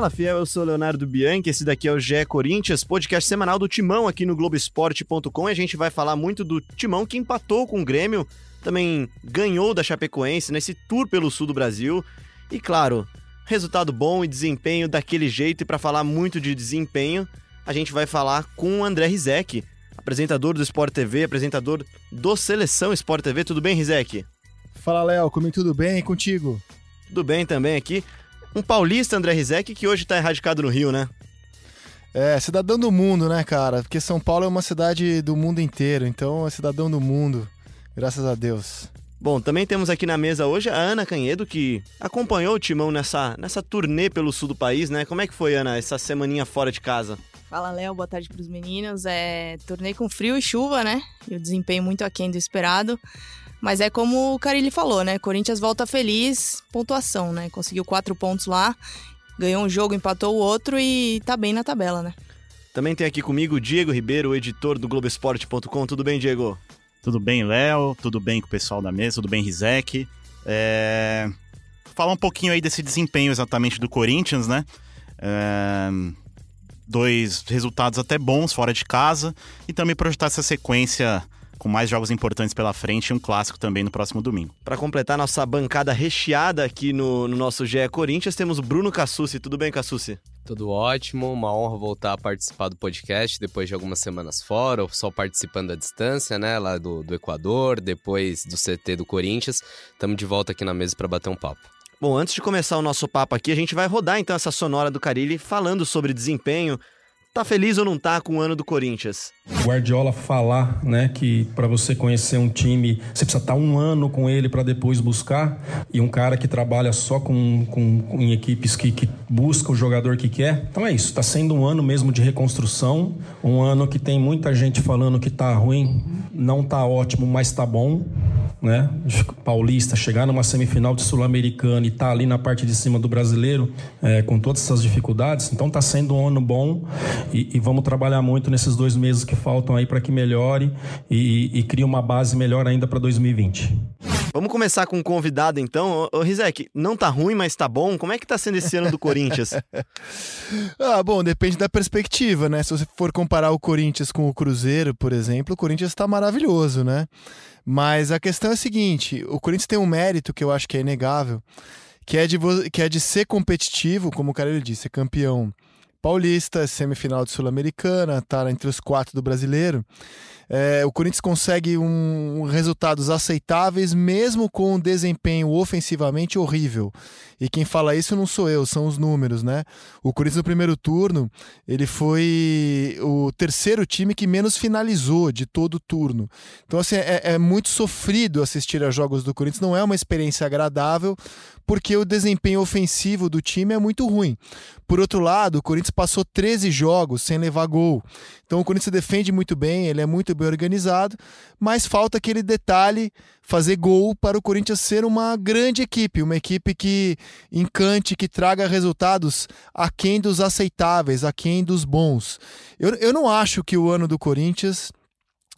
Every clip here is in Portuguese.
Fala fiel, eu sou Leonardo Bianchi, esse daqui é o GE Corinthians, podcast semanal do Timão aqui no Globoesporte.com e a gente vai falar muito do Timão que empatou com o Grêmio, também ganhou da Chapecoense nesse tour pelo sul do Brasil e claro, resultado bom e desempenho daquele jeito e para falar muito de desempenho, a gente vai falar com o André Rizek, apresentador do Sport TV, apresentador do Seleção Sport TV. Tudo bem, Rizek? Fala, Léo, comigo tudo bem e contigo? Tudo bem também aqui um paulista, André Rizek, que hoje está erradicado no Rio, né? É, cidadão do mundo, né, cara? Porque São Paulo é uma cidade do mundo inteiro, então é cidadão do mundo, graças a Deus. Bom, também temos aqui na mesa hoje a Ana Canhedo, que acompanhou o Timão nessa, nessa turnê pelo sul do país, né? Como é que foi, Ana, essa semaninha fora de casa? Fala, Léo, boa tarde para os meninos. É, turnê com frio e chuva, né? E o desempenho muito aquém do esperado. Mas é como o Carilli falou, né? Corinthians volta feliz, pontuação, né? Conseguiu quatro pontos lá, ganhou um jogo, empatou o outro e tá bem na tabela, né? Também tem aqui comigo o Diego Ribeiro, editor do Globoesporte.com. Tudo bem, Diego? Tudo bem, Léo? Tudo bem com o pessoal da mesa? Tudo bem, Rizek? É... Falar um pouquinho aí desse desempenho exatamente do Corinthians, né? É... Dois resultados até bons fora de casa e também projetar essa sequência com mais jogos importantes pela frente e um clássico também no próximo domingo. Para completar nossa bancada recheada aqui no, no nosso GE Corinthians, temos o Bruno Cassucci. Tudo bem, Cassucci? Tudo ótimo, uma honra voltar a participar do podcast depois de algumas semanas fora, ou só participando à distância, né? Lá do, do Equador, depois do CT do Corinthians. Estamos de volta aqui na mesa para bater um papo. Bom, antes de começar o nosso papo aqui, a gente vai rodar então essa sonora do Carilli falando sobre desempenho, Tá feliz ou não tá com o ano do Corinthians? Guardiola falar, né, que para você conhecer um time, você precisa estar tá um ano com ele para depois buscar. E um cara que trabalha só com, com, com em equipes que, que busca o jogador que quer. Então é isso, tá sendo um ano mesmo de reconstrução, um ano que tem muita gente falando que tá ruim, não tá ótimo, mas tá bom né? Paulista, chegar numa semifinal de Sul-Americana e tá ali na parte de cima do brasileiro é, com todas essas dificuldades. Então está sendo um ano bom e, e, vamos trabalhar muito nesses dois meses que faltam aí para que melhore e, e crie uma base melhor ainda para 2020. Vamos começar com um convidado então. Ô, Rizek, não tá ruim, mas tá bom. Como é que tá sendo esse ano do Corinthians? ah, bom, depende da perspectiva, né? Se você for comparar o Corinthians com o Cruzeiro, por exemplo, o Corinthians tá maravilhoso, né? Mas a questão é a seguinte: o Corinthians tem um mérito que eu acho que é inegável, que é de, que é de ser competitivo, como o cara disse, é campeão paulista, semifinal de Sul-Americana, tá entre os quatro do brasileiro é, o Corinthians consegue um, resultados aceitáveis, mesmo com um desempenho ofensivamente horrível. E quem fala isso não sou eu, são os números, né? O Corinthians no primeiro turno, ele foi o terceiro time que menos finalizou de todo o turno. Então, assim, é, é muito sofrido assistir a jogos do Corinthians, não é uma experiência agradável, porque o desempenho ofensivo do time é muito ruim. Por outro lado, o Corinthians passou 13 jogos sem levar gol. Então o Corinthians defende muito bem, ele é muito bem organizado, mas falta aquele detalhe fazer gol para o Corinthians ser uma grande equipe, uma equipe que encante, que traga resultados aquém dos aceitáveis, aquém dos bons. Eu, eu não acho que o ano do Corinthians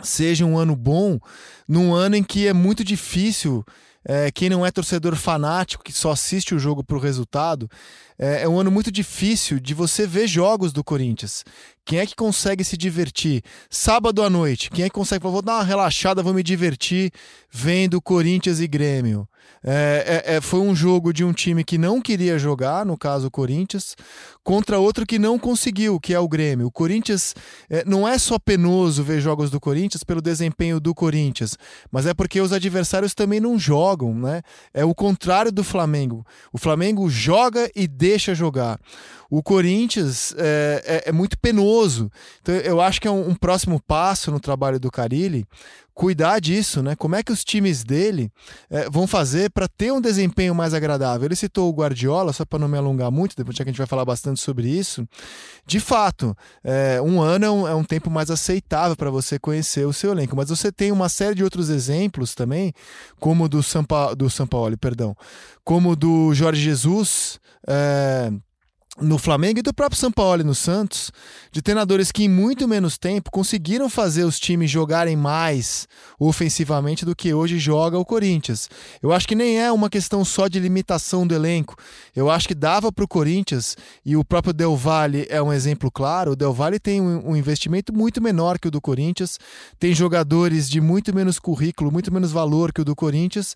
seja um ano bom, num ano em que é muito difícil é, quem não é torcedor fanático, que só assiste o jogo para o resultado, é, é, um ano muito difícil de você ver jogos do Corinthians. Quem é que consegue se divertir? Sábado à noite, quem é que consegue vou dar uma relaxada, vou me divertir vendo Corinthians e Grêmio? É, é, é, foi um jogo de um time que não queria jogar, no caso o Corinthians, contra outro que não conseguiu, que é o Grêmio. O Corinthians é, não é só penoso ver jogos do Corinthians pelo desempenho do Corinthians, mas é porque os adversários também não jogam, né? É o contrário do Flamengo. O Flamengo joga e deixa jogar. O Corinthians é, é, é muito penoso. Então eu acho que é um, um próximo passo no trabalho do Carilli cuidar disso, né? Como é que os times dele é, vão fazer para ter um desempenho mais agradável? Ele citou o Guardiola, só para não me alongar muito, depois já que a gente vai falar bastante sobre isso. De fato, é, um ano é um, é um tempo mais aceitável para você conhecer o seu elenco, mas você tem uma série de outros exemplos também, como do São, pa do São Paulo, perdão, como do Jorge Jesus. É, no Flamengo e do próprio São Paulo e no Santos, de treinadores que em muito menos tempo conseguiram fazer os times jogarem mais ofensivamente do que hoje joga o Corinthians. Eu acho que nem é uma questão só de limitação do elenco. Eu acho que dava para o Corinthians, e o próprio Del Valle é um exemplo claro, o Del Valle tem um investimento muito menor que o do Corinthians, tem jogadores de muito menos currículo, muito menos valor que o do Corinthians,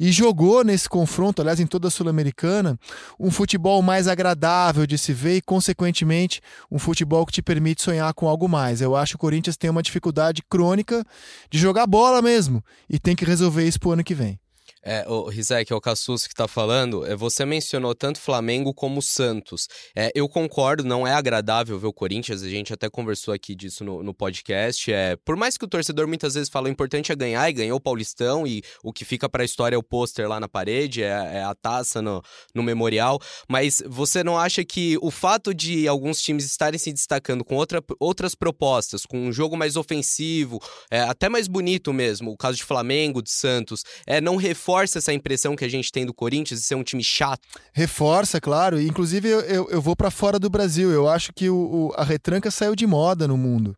e jogou nesse confronto, aliás, em toda a Sul-Americana, um futebol mais agradável, agradável de se ver e, consequentemente, um futebol que te permite sonhar com algo mais. Eu acho que o Corinthians tem uma dificuldade crônica de jogar bola mesmo e tem que resolver isso pro ano que vem. É, o Rizek, é o Cassus que está falando. É, você mencionou tanto Flamengo como Santos. É, eu concordo, não é agradável ver o Corinthians. A gente até conversou aqui disso no, no podcast. É, por mais que o torcedor muitas vezes fala o importante é ganhar e ganhou o Paulistão e o que fica para a história é o pôster lá na parede, é, é, a taça no, no memorial. Mas você não acha que o fato de alguns times estarem se destacando com outra, outras propostas, com um jogo mais ofensivo, é, até mais bonito mesmo, o caso de Flamengo, de Santos, é, não reforça reforça essa impressão que a gente tem do Corinthians de ser um time chato? Reforça, claro. Inclusive, eu, eu, eu vou para fora do Brasil. Eu acho que o, o, a retranca saiu de moda no mundo.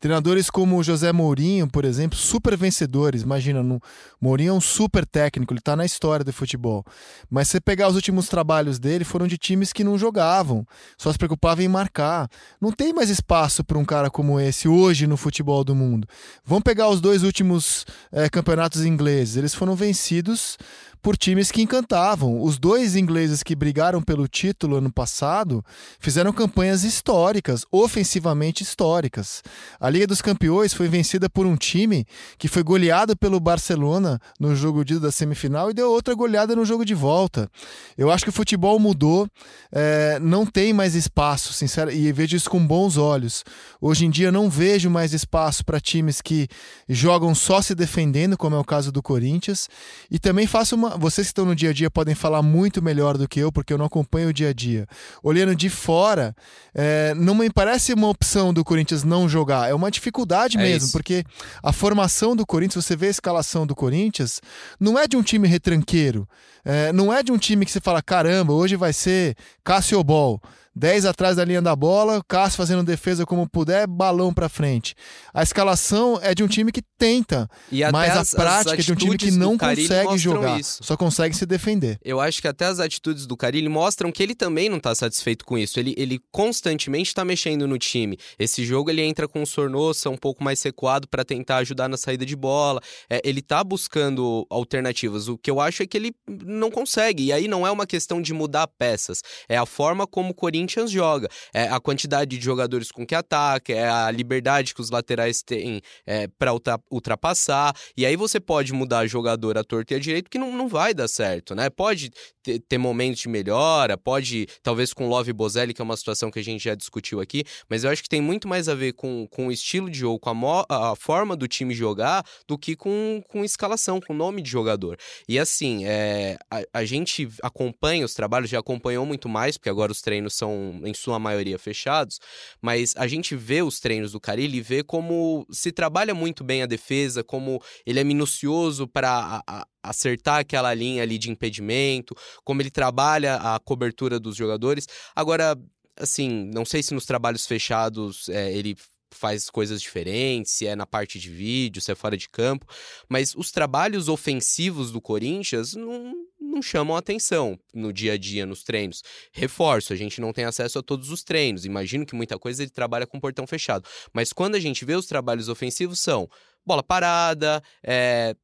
Treinadores como José Mourinho, por exemplo, super vencedores. Imagina, no, Mourinho é um super técnico, ele está na história do futebol. Mas você pegar os últimos trabalhos dele, foram de times que não jogavam, só se preocupavam em marcar. Não tem mais espaço para um cara como esse hoje no futebol do mundo. Vamos pegar os dois últimos é, campeonatos ingleses. Eles foram vencidos por times que encantavam. Os dois ingleses que brigaram pelo título ano passado fizeram campanhas históricas, ofensivamente históricas. A Liga dos Campeões foi vencida por um time que foi goleado pelo Barcelona no jogo de da semifinal e deu outra goleada no jogo de volta. Eu acho que o futebol mudou, é, não tem mais espaço, sincero, e vejo isso com bons olhos. Hoje em dia não vejo mais espaço para times que jogam só se defendendo, como é o caso do Corinthians, e também faço uma vocês que estão no dia a dia podem falar muito melhor do que eu, porque eu não acompanho o dia a dia. Olhando de fora, é, não me parece uma opção do Corinthians não jogar, é uma dificuldade é mesmo, isso. porque a formação do Corinthians, você vê a escalação do Corinthians, não é de um time retranqueiro, é, não é de um time que você fala, caramba, hoje vai ser Cássio Ball. 10 atrás da linha da bola, Cássio fazendo defesa como puder, balão para frente. A escalação é de um time que tenta, mas a prática é de um time que não consegue jogar, isso. só consegue se defender. Eu acho que até as atitudes do Carilli mostram que ele também não tá satisfeito com isso. Ele, ele constantemente tá mexendo no time. Esse jogo ele entra com o Sornosa um pouco mais recuado para tentar ajudar na saída de bola. É, ele tá buscando alternativas. O que eu acho é que ele não consegue. E aí não é uma questão de mudar peças, é a forma como o Corinthians Corinthians joga. É a quantidade de jogadores com que ataca, é a liberdade que os laterais têm é, para ultrapassar. E aí você pode mudar jogador a torto e a direito que não, não vai dar certo, né? Pode ter, ter momentos de melhora, pode, talvez com Love Bozelli, que é uma situação que a gente já discutiu aqui, mas eu acho que tem muito mais a ver com, com o estilo de jogo, com a, mo, a forma do time jogar, do que com, com escalação, com nome de jogador. E assim, é, a, a gente acompanha os trabalhos, já acompanhou muito mais, porque agora os treinos são em sua maioria, fechados, mas a gente vê os treinos do Carilli e vê como se trabalha muito bem a defesa, como ele é minucioso para acertar aquela linha ali de impedimento, como ele trabalha a cobertura dos jogadores. Agora, assim, não sei se nos trabalhos fechados é, ele faz coisas diferentes, se é na parte de vídeo, se é fora de campo, mas os trabalhos ofensivos do Corinthians não, não chamam atenção no dia a dia, nos treinos. Reforço, a gente não tem acesso a todos os treinos. Imagino que muita coisa ele trabalha com portão fechado. Mas quando a gente vê os trabalhos ofensivos, são bola parada, é,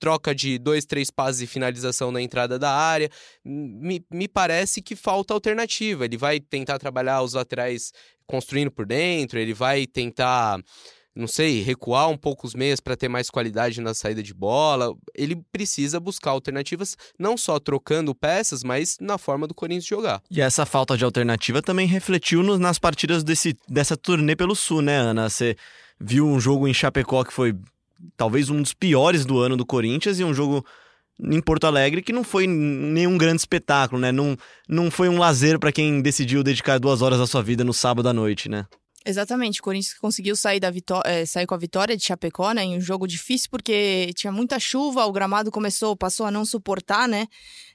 troca de dois, três passes e finalização na entrada da área. Me, me parece que falta alternativa. Ele vai tentar trabalhar os laterais construindo por dentro, ele vai tentar não sei, recuar um pouco os meias para ter mais qualidade na saída de bola. Ele precisa buscar alternativas, não só trocando peças, mas na forma do Corinthians jogar. E essa falta de alternativa também refletiu nas partidas desse, dessa turnê pelo Sul, né, Ana? Você viu um jogo em Chapecó que foi talvez um dos piores do ano do Corinthians e um jogo em Porto Alegre que não foi nenhum grande espetáculo, né? Não, não foi um lazer para quem decidiu dedicar duas horas da sua vida no sábado à noite, né? Exatamente, o Corinthians conseguiu sair, da vitó é, sair com a vitória de Chapecó, né? Em um jogo difícil, porque tinha muita chuva, o gramado começou, passou a não suportar, né?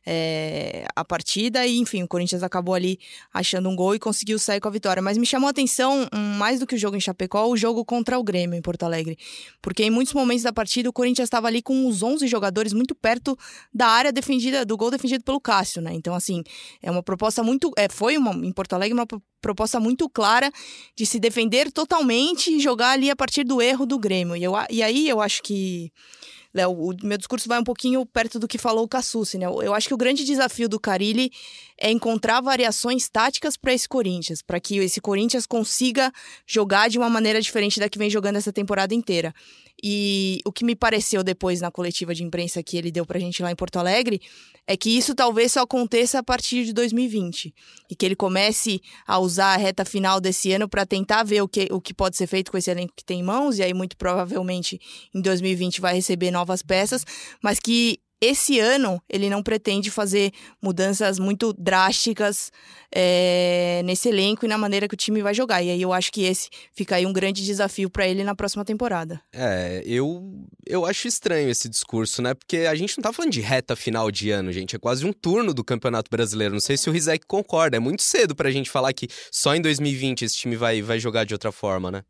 É, a partida, e enfim, o Corinthians acabou ali achando um gol e conseguiu sair com a vitória. Mas me chamou a atenção, um, mais do que o jogo em Chapecó, o jogo contra o Grêmio em Porto Alegre. Porque em muitos momentos da partida o Corinthians estava ali com os 11 jogadores muito perto da área defendida, do gol defendido pelo Cássio, né? Então, assim, é uma proposta muito. É, foi uma, em Porto Alegre uma proposta muito clara de se defender totalmente e jogar ali a partir do erro do Grêmio. E, eu, e aí eu acho que. Léo, o meu discurso vai um pouquinho perto do que falou o Cassucci, né? Eu acho que o grande desafio do Carilli é encontrar variações táticas para esse Corinthians, para que esse Corinthians consiga jogar de uma maneira diferente da que vem jogando essa temporada inteira. E o que me pareceu depois na coletiva de imprensa que ele deu pra gente lá em Porto Alegre é que isso talvez só aconteça a partir de 2020 e que ele comece a usar a reta final desse ano para tentar ver o que, o que pode ser feito com esse elenco que tem em mãos e aí muito provavelmente em 2020 vai receber novas peças, mas que esse ano ele não pretende fazer mudanças muito drásticas é, nesse elenco e na maneira que o time vai jogar. E aí eu acho que esse fica aí um grande desafio para ele na próxima temporada. É, eu, eu acho estranho esse discurso, né? Porque a gente não tá falando de reta final de ano, gente. É quase um turno do Campeonato Brasileiro. Não sei se o Rizek concorda. É muito cedo pra gente falar que só em 2020 esse time vai, vai jogar de outra forma, né?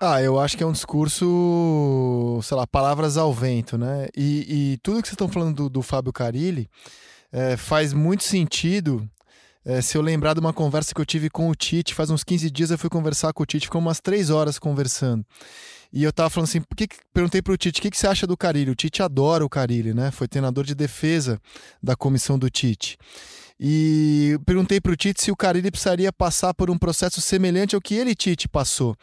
Ah, eu acho que é um discurso, sei lá, palavras ao vento, né? E, e tudo que vocês estão falando do, do Fábio Carilli é, faz muito sentido é, se eu lembrar de uma conversa que eu tive com o Tite, faz uns 15 dias eu fui conversar com o Tite, ficou umas três horas conversando. E eu tava falando assim, por que, perguntei pro Tite, o que, que você acha do Carilli? O Tite adora o Carilli, né? Foi treinador de defesa da comissão do Tite. E perguntei pro Tite se o Carilli precisaria passar por um processo semelhante ao que ele, Tite, passou.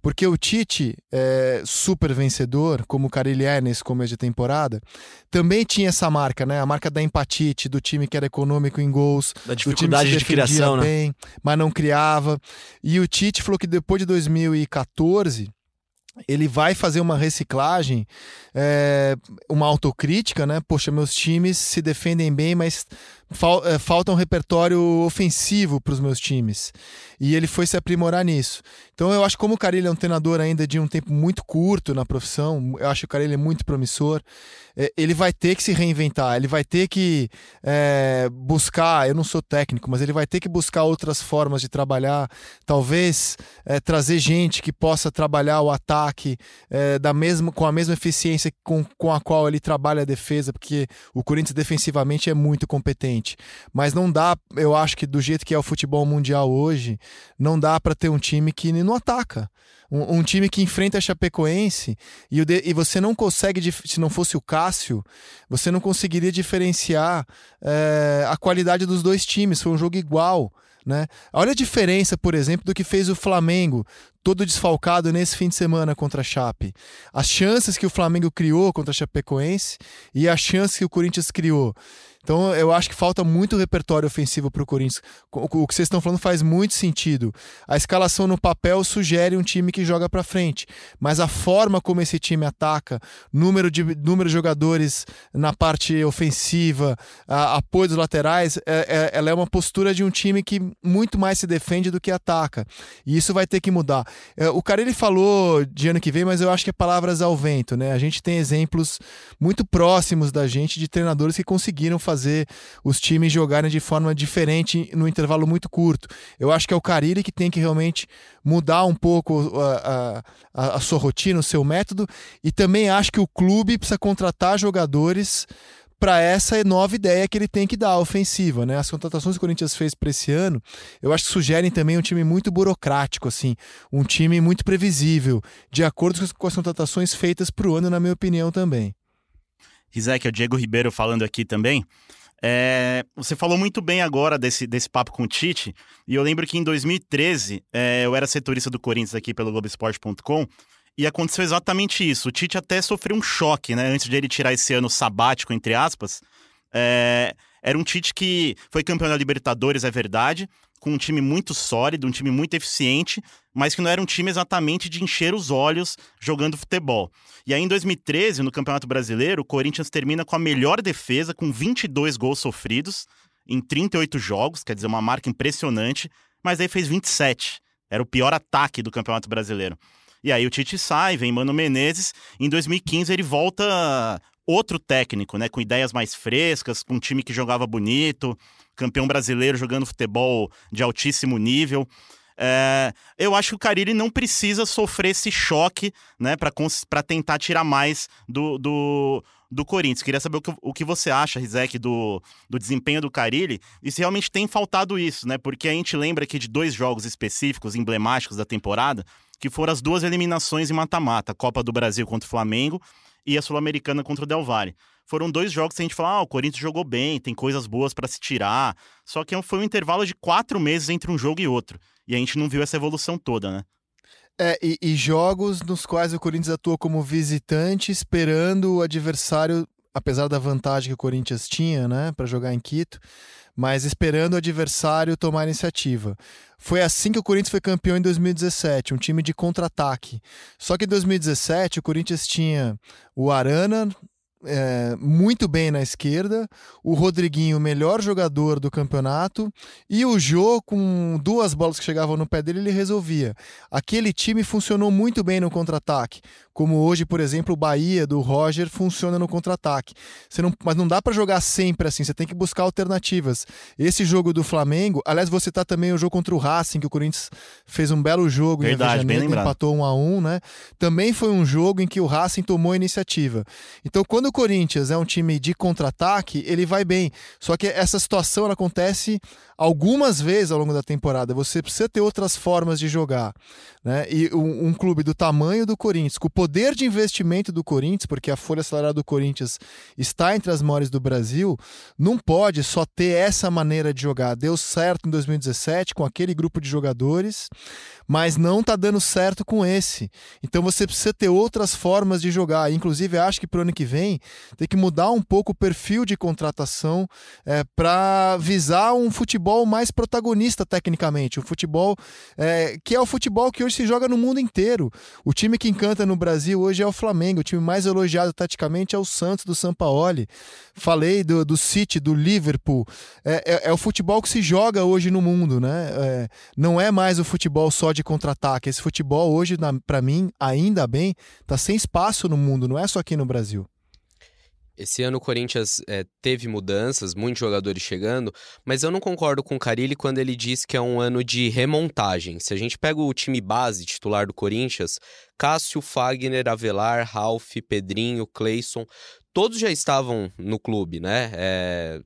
Porque o Tite, é, super vencedor, como o Carilli é nesse começo de temporada, também tinha essa marca, né? A marca da empatite, do time que era econômico em gols, da dificuldade de criação, bem, né? mas não criava. E o Tite falou que depois de 2014 ele vai fazer uma reciclagem, é, uma autocrítica, né? Poxa, meus times se defendem bem, mas fal, é, falta um repertório ofensivo para os meus times. E ele foi se aprimorar nisso. Então eu acho que como o Carilli é um treinador ainda de um tempo muito curto na profissão, eu acho que o Carilli é muito promissor, é, ele vai ter que se reinventar, ele vai ter que é, buscar, eu não sou técnico, mas ele vai ter que buscar outras formas de trabalhar, talvez é, trazer gente que possa trabalhar o ataque é, da mesma, com a mesma eficiência com, com a qual ele trabalha a defesa, porque o Corinthians defensivamente é muito competente. Mas não dá, eu acho que do jeito que é o futebol mundial hoje, não dá para ter um time que não ataca. Um, um, time que enfrenta a Chapecoense e, de, e você não consegue, se não fosse o Cássio, você não conseguiria diferenciar é, a qualidade dos dois times. Foi um jogo igual. Né? Olha a diferença, por exemplo, do que fez o Flamengo, todo desfalcado nesse fim de semana contra a Chape. As chances que o Flamengo criou contra a Chapecoense e as chances que o Corinthians criou. Então eu acho que falta muito repertório ofensivo para o Corinthians. O que vocês estão falando faz muito sentido. A escalação no papel sugere um time que joga para frente, mas a forma como esse time ataca, número de, número de jogadores na parte ofensiva, a, apoio dos laterais, é, é, ela é uma postura de um time que muito mais se defende do que ataca. E isso vai ter que mudar. É, o cara ele falou de ano que vem, mas eu acho que é palavras ao vento, né? A gente tem exemplos muito próximos da gente de treinadores que conseguiram fazer fazer os times jogarem de forma diferente no intervalo muito curto. Eu acho que é o Carille que tem que realmente mudar um pouco a, a, a sua rotina, o seu método, e também acho que o clube precisa contratar jogadores para essa nova ideia que ele tem que dar, ofensiva, né? As contratações que o Corinthians fez para esse ano, eu acho que sugerem também um time muito burocrático, assim, um time muito previsível, de acordo com as contratações feitas para o ano, na minha opinião também. Rizek, é o Diego Ribeiro falando aqui também. É, você falou muito bem agora desse, desse papo com o Tite, e eu lembro que em 2013 é, eu era setorista do Corinthians aqui pelo Globoesporte.com e aconteceu exatamente isso. O Tite até sofreu um choque, né? Antes de ele tirar esse ano sabático, entre aspas. É, era um Tite que foi campeão da Libertadores, é verdade, com um time muito sólido, um time muito eficiente, mas que não era um time exatamente de encher os olhos jogando futebol. E aí, em 2013, no Campeonato Brasileiro, o Corinthians termina com a melhor defesa, com 22 gols sofridos em 38 jogos, quer dizer, uma marca impressionante, mas aí fez 27 Era o pior ataque do Campeonato Brasileiro. E aí o Tite sai, vem Mano Menezes. Em 2015 ele volta outro técnico, né? Com ideias mais frescas, com um time que jogava bonito, campeão brasileiro jogando futebol de altíssimo nível. É, eu acho que o Carille não precisa sofrer esse choque, né, para tentar tirar mais do, do, do Corinthians. Queria saber o que, o que você acha, Rizek, do, do desempenho do Carille e se realmente tem faltado isso, né? Porque a gente lembra aqui de dois jogos específicos, emblemáticos da temporada, que foram as duas eliminações em mata-mata, Copa do Brasil contra o Flamengo e a Sul-Americana contra o Del Valle. Foram dois jogos que a gente fala, ah, o Corinthians jogou bem, tem coisas boas para se tirar. Só que foi um intervalo de quatro meses entre um jogo e outro. E a gente não viu essa evolução toda, né? É, e, e jogos nos quais o Corinthians atuou como visitante, esperando o adversário, apesar da vantagem que o Corinthians tinha, né, para jogar em Quito, mas esperando o adversário tomar iniciativa. Foi assim que o Corinthians foi campeão em 2017, um time de contra-ataque. Só que em 2017 o Corinthians tinha o Arana é, muito bem na esquerda, o Rodriguinho, o melhor jogador do campeonato, e o Jô, com duas bolas que chegavam no pé dele, ele resolvia. Aquele time funcionou muito bem no contra-ataque, como hoje, por exemplo, o Bahia do Roger funciona no contra-ataque. Não, mas não dá para jogar sempre assim, você tem que buscar alternativas. Esse jogo do Flamengo, aliás, você tá também o jogo contra o Racing, que o Corinthians fez um belo jogo Verdade, em Janeiro, empatou um a um, né? Também foi um jogo em que o Racing tomou a iniciativa. Então, quando o Corinthians é um time de contra-ataque, ele vai bem. Só que essa situação acontece algumas vezes ao longo da temporada. Você precisa ter outras formas de jogar. Né? E um, um, clube do tamanho do Corinthians, com o poder de investimento do Corinthians, porque a folha salarial do Corinthians está entre as maiores do Brasil, não pode só ter essa maneira de jogar. Deu certo em 2017 com aquele grupo de jogadores, mas não está dando certo com esse. Então você precisa ter outras formas de jogar. Inclusive, acho que para o ano que vem tem que mudar um pouco o perfil de contratação é, para visar um futebol mais protagonista tecnicamente, o futebol é, que é o futebol que hoje se joga no mundo inteiro. O time que encanta no Brasil hoje é o Flamengo, o time mais elogiado taticamente é o Santos do Sampaoli. Falei do, do City, do Liverpool. É, é, é, o futebol que se joga hoje no mundo, né? É, não é mais o futebol só de contra-ataque. Esse futebol hoje, para mim, ainda bem, tá sem espaço no mundo, não é só aqui no Brasil. Esse ano o Corinthians é, teve mudanças, muitos jogadores chegando, mas eu não concordo com o Carilli quando ele diz que é um ano de remontagem. Se a gente pega o time base titular do Corinthians, Cássio, Fagner, Avelar, Ralph, Pedrinho, Cleison, todos já estavam no clube, né? É,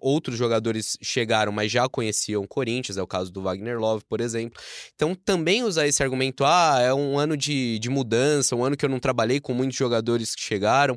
outros jogadores chegaram, mas já conheciam o Corinthians, é o caso do Wagner Love, por exemplo. Então, também usar esse argumento, ah, é um ano de, de mudança, um ano que eu não trabalhei com muitos jogadores que chegaram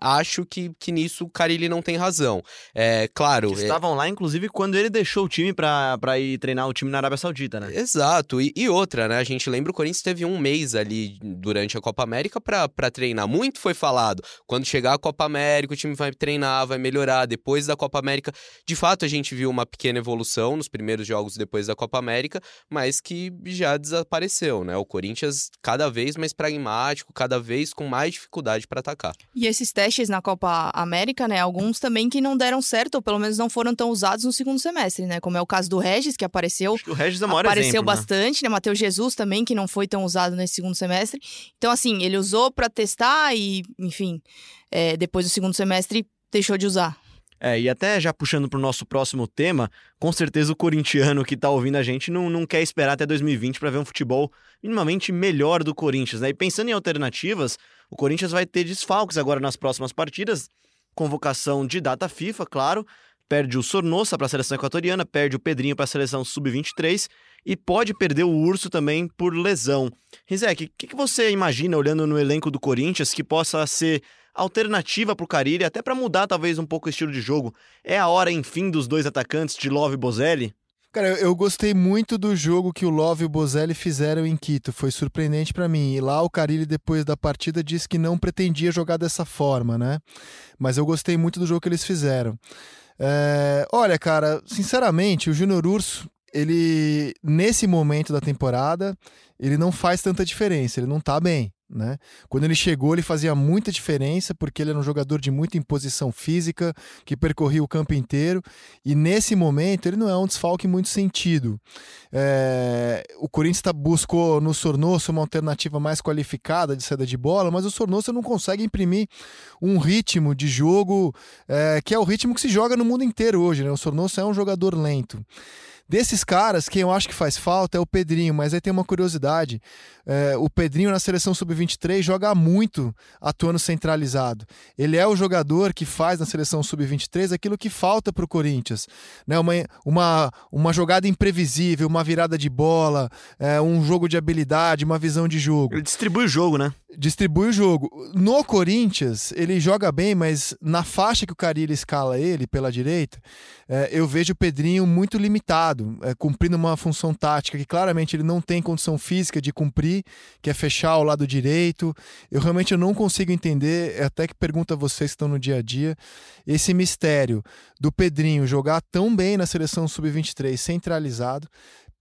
acho que, que nisso o Carilli não tem razão. É claro. Que estavam é... lá, inclusive, quando ele deixou o time para ir treinar o time na Arábia Saudita, né? Exato. E, e, outra, né? A gente lembra o Corinthians teve um mês ali durante a Copa América para treinar. Muito foi falado. Quando chegar a Copa América, o time vai treinar, vai melhorar. Depois da Copa América, de fato, a gente viu uma pequena evolução nos primeiros jogos depois da Copa América, mas que já desapareceu, né? O Corinthians cada vez mais pragmático, cada vez com mais dificuldade para atacar. E esses testes testes na Copa América, né? Alguns também que não deram certo, ou pelo menos não foram tão usados no segundo semestre, né? Como é o caso do Regis, que apareceu. Acho que o Regis é o maior Apareceu exemplo, né? bastante, né? né? Matheus Jesus também, que não foi tão usado nesse segundo semestre. Então, assim, ele usou para testar e, enfim, é, depois do segundo semestre deixou de usar. É, e até já puxando para o nosso próximo tema, com certeza o corintiano que está ouvindo a gente não, não quer esperar até 2020 para ver um futebol minimamente melhor do Corinthians, né? E pensando em alternativas, o Corinthians vai ter desfalques agora nas próximas partidas, convocação de data FIFA, claro, perde o Sornossa para a seleção equatoriana, perde o Pedrinho para a seleção sub-23 e pode perder o Urso também por lesão. Rizek, o que, que você imagina olhando no elenco do Corinthians que possa ser alternativa para o Carille, até para mudar talvez um pouco o estilo de jogo. É a hora, enfim, dos dois atacantes de Love e Bozelli? Cara, eu gostei muito do jogo que o Love e o Bozelli fizeram em Quito. Foi surpreendente para mim. E lá o Carilli, depois da partida, disse que não pretendia jogar dessa forma, né? Mas eu gostei muito do jogo que eles fizeram. É... Olha, cara, sinceramente, o Júnior Urso, ele, nesse momento da temporada, ele não faz tanta diferença. Ele não tá bem. Né? Quando ele chegou, ele fazia muita diferença, porque ele era um jogador de muita imposição física, que percorria o campo inteiro, e nesse momento ele não é um desfalque muito sentido. É... O Corinthians tá, buscou no Sornoso uma alternativa mais qualificada de saída de bola, mas o Sornoso não consegue imprimir um ritmo de jogo é... que é o ritmo que se joga no mundo inteiro hoje. Né? O Sornoso é um jogador lento. Desses caras, quem eu acho que faz falta é o Pedrinho, mas aí tem uma curiosidade. É, o Pedrinho na seleção sub-23 joga muito atuando centralizado. Ele é o jogador que faz na seleção sub-23 aquilo que falta para o Corinthians. Né? Uma, uma, uma jogada imprevisível, uma virada de bola, é, um jogo de habilidade, uma visão de jogo. Ele distribui o jogo, né? Distribui o jogo. No Corinthians, ele joga bem, mas na faixa que o Carilli escala ele, pela direita, é, eu vejo o Pedrinho muito limitado, é, cumprindo uma função tática que claramente ele não tem condição física de cumprir, que é fechar o lado direito. Eu realmente eu não consigo entender, é até que pergunto a vocês que estão no dia a dia, esse mistério do Pedrinho jogar tão bem na seleção sub-23 centralizado,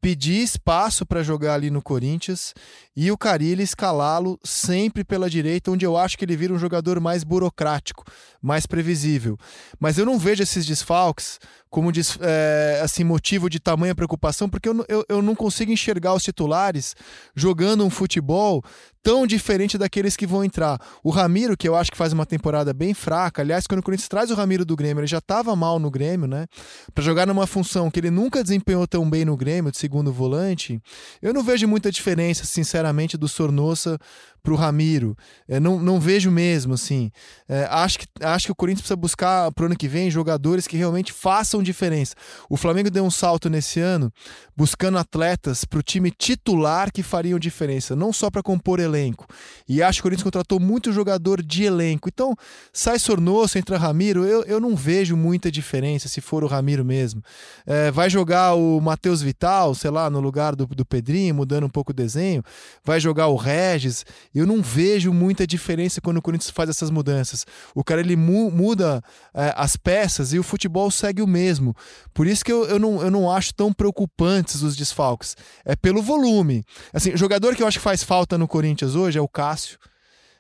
pedir espaço para jogar ali no Corinthians e o Carilli escalá-lo sempre pela direita, onde eu acho que ele vira um jogador mais burocrático, mais previsível. Mas eu não vejo esses desfalques como é, assim motivo de tamanha preocupação, porque eu, eu, eu não consigo enxergar os titulares jogando um futebol tão diferente daqueles que vão entrar. O Ramiro, que eu acho que faz uma temporada bem fraca, aliás, quando o Corinthians traz o Ramiro do Grêmio, ele já estava mal no Grêmio, né? Para jogar numa função que ele nunca desempenhou tão bem no Grêmio, de segundo volante, eu não vejo muita diferença, sinceramente, do Sornosa para o Ramiro. É, não, não vejo mesmo, assim. É, acho, que, acho que o Corinthians precisa buscar para o ano que vem jogadores que realmente façam diferença. O Flamengo deu um salto nesse ano, buscando atletas para o time titular que fariam diferença, não só para compor elenco. E acho que o Corinthians contratou muito jogador de elenco. Então, sai Sornoso, entra Ramiro, eu, eu não vejo muita diferença se for o Ramiro mesmo. É, vai jogar o Matheus Vital, sei lá, no lugar do, do Pedrinho, mudando um pouco o desenho. Vai jogar o Regis eu não vejo muita diferença quando o Corinthians faz essas mudanças. O cara ele mu muda é, as peças e o futebol segue o mesmo. Por isso que eu, eu, não, eu não acho tão preocupantes os desfalques. É pelo volume. Assim, o jogador que eu acho que faz falta no Corinthians hoje é o Cássio.